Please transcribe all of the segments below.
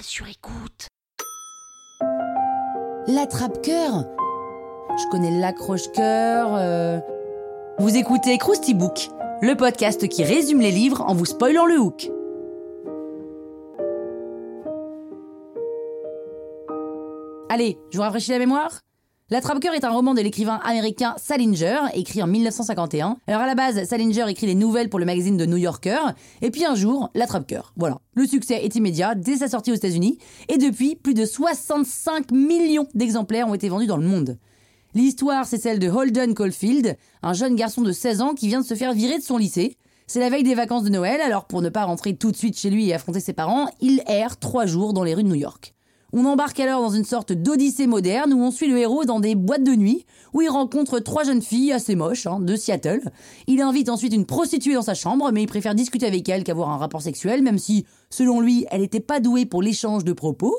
Sur écoute. L'attrape-cœur Je connais l'accroche-cœur. euh. Vous écoutez Krusty Book, le podcast qui résume les livres en vous spoilant le hook. Allez, je vous rafraîchis la mémoire? L'Attrape-cœur est un roman de l'écrivain américain Salinger, écrit en 1951. Alors à la base, Salinger écrit des nouvelles pour le magazine de New Yorker, et puis un jour, L'Attrape-cœur. Voilà. Le succès est immédiat dès sa sortie aux États-Unis, et depuis, plus de 65 millions d'exemplaires ont été vendus dans le monde. L'histoire, c'est celle de Holden Caulfield, un jeune garçon de 16 ans qui vient de se faire virer de son lycée. C'est la veille des vacances de Noël, alors pour ne pas rentrer tout de suite chez lui et affronter ses parents, il erre trois jours dans les rues de New York. On embarque alors dans une sorte d'odyssée moderne où on suit le héros dans des boîtes de nuit, où il rencontre trois jeunes filles assez moches, hein, de Seattle. Il invite ensuite une prostituée dans sa chambre, mais il préfère discuter avec elle qu'avoir un rapport sexuel, même si, selon lui, elle n'était pas douée pour l'échange de propos.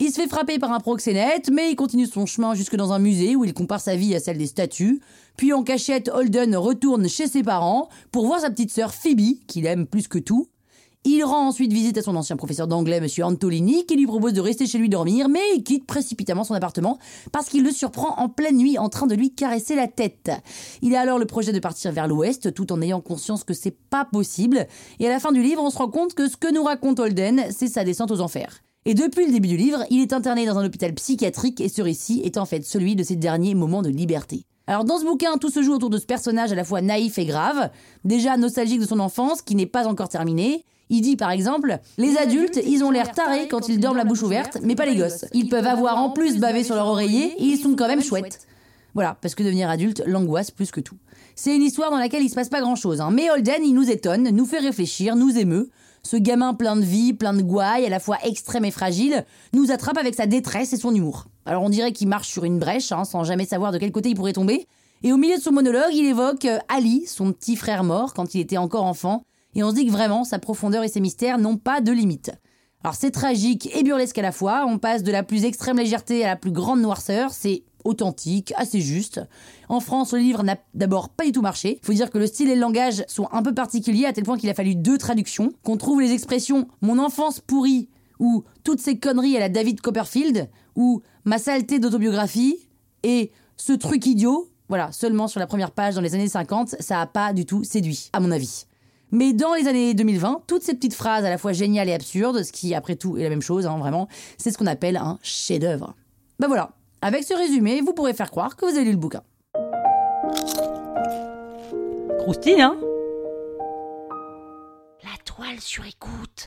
Il se fait frapper par un proxénète, mais il continue son chemin jusque dans un musée où il compare sa vie à celle des statues. Puis en cachette, Holden retourne chez ses parents pour voir sa petite sœur Phoebe, qu'il aime plus que tout. Il rend ensuite visite à son ancien professeur d'anglais, monsieur Antolini, qui lui propose de rester chez lui dormir, mais il quitte précipitamment son appartement parce qu'il le surprend en pleine nuit en train de lui caresser la tête. Il a alors le projet de partir vers l'ouest, tout en ayant conscience que c'est pas possible. Et à la fin du livre, on se rend compte que ce que nous raconte Holden, c'est sa descente aux enfers. Et depuis le début du livre, il est interné dans un hôpital psychiatrique et ce récit est en fait celui de ses derniers moments de liberté. Alors dans ce bouquin, tout se joue autour de ce personnage à la fois naïf et grave, déjà nostalgique de son enfance qui n'est pas encore terminée. Il dit par exemple Les adultes, ils ont l'air tarés quand ils dorment la bouche ouverte, mais pas les gosses. Ils peuvent avoir en plus bavé sur leur oreiller et ils sont quand même chouettes. Voilà, parce que devenir adulte l'angoisse plus que tout. C'est une histoire dans laquelle il se passe pas grand chose, hein. mais Holden, il nous étonne, nous fait réfléchir, nous émeut. Ce gamin plein de vie, plein de gouaille, à la fois extrême et fragile, nous attrape avec sa détresse et son humour. Alors on dirait qu'il marche sur une brèche, hein, sans jamais savoir de quel côté il pourrait tomber. Et au milieu de son monologue, il évoque euh, Ali, son petit frère mort quand il était encore enfant, et on se dit que vraiment, sa profondeur et ses mystères n'ont pas de limite. Alors c'est tragique et burlesque à la fois, on passe de la plus extrême légèreté à la plus grande noirceur, c'est authentique, assez juste. En France, le livre n'a d'abord pas du tout marché. Il faut dire que le style et le langage sont un peu particuliers à tel point qu'il a fallu deux traductions, qu'on trouve les expressions mon enfance pourrie ou toutes ces conneries à la David Copperfield ou ma saleté d'autobiographie et ce truc idiot, voilà, seulement sur la première page dans les années 50, ça a pas du tout séduit, à mon avis. Mais dans les années 2020, toutes ces petites phrases à la fois géniales et absurdes, ce qui après tout est la même chose, hein, vraiment, c'est ce qu'on appelle un chef-d'œuvre. Ben voilà, avec ce résumé, vous pourrez faire croire que vous avez lu le bouquin. Croustille, hein? La toile sur écoute.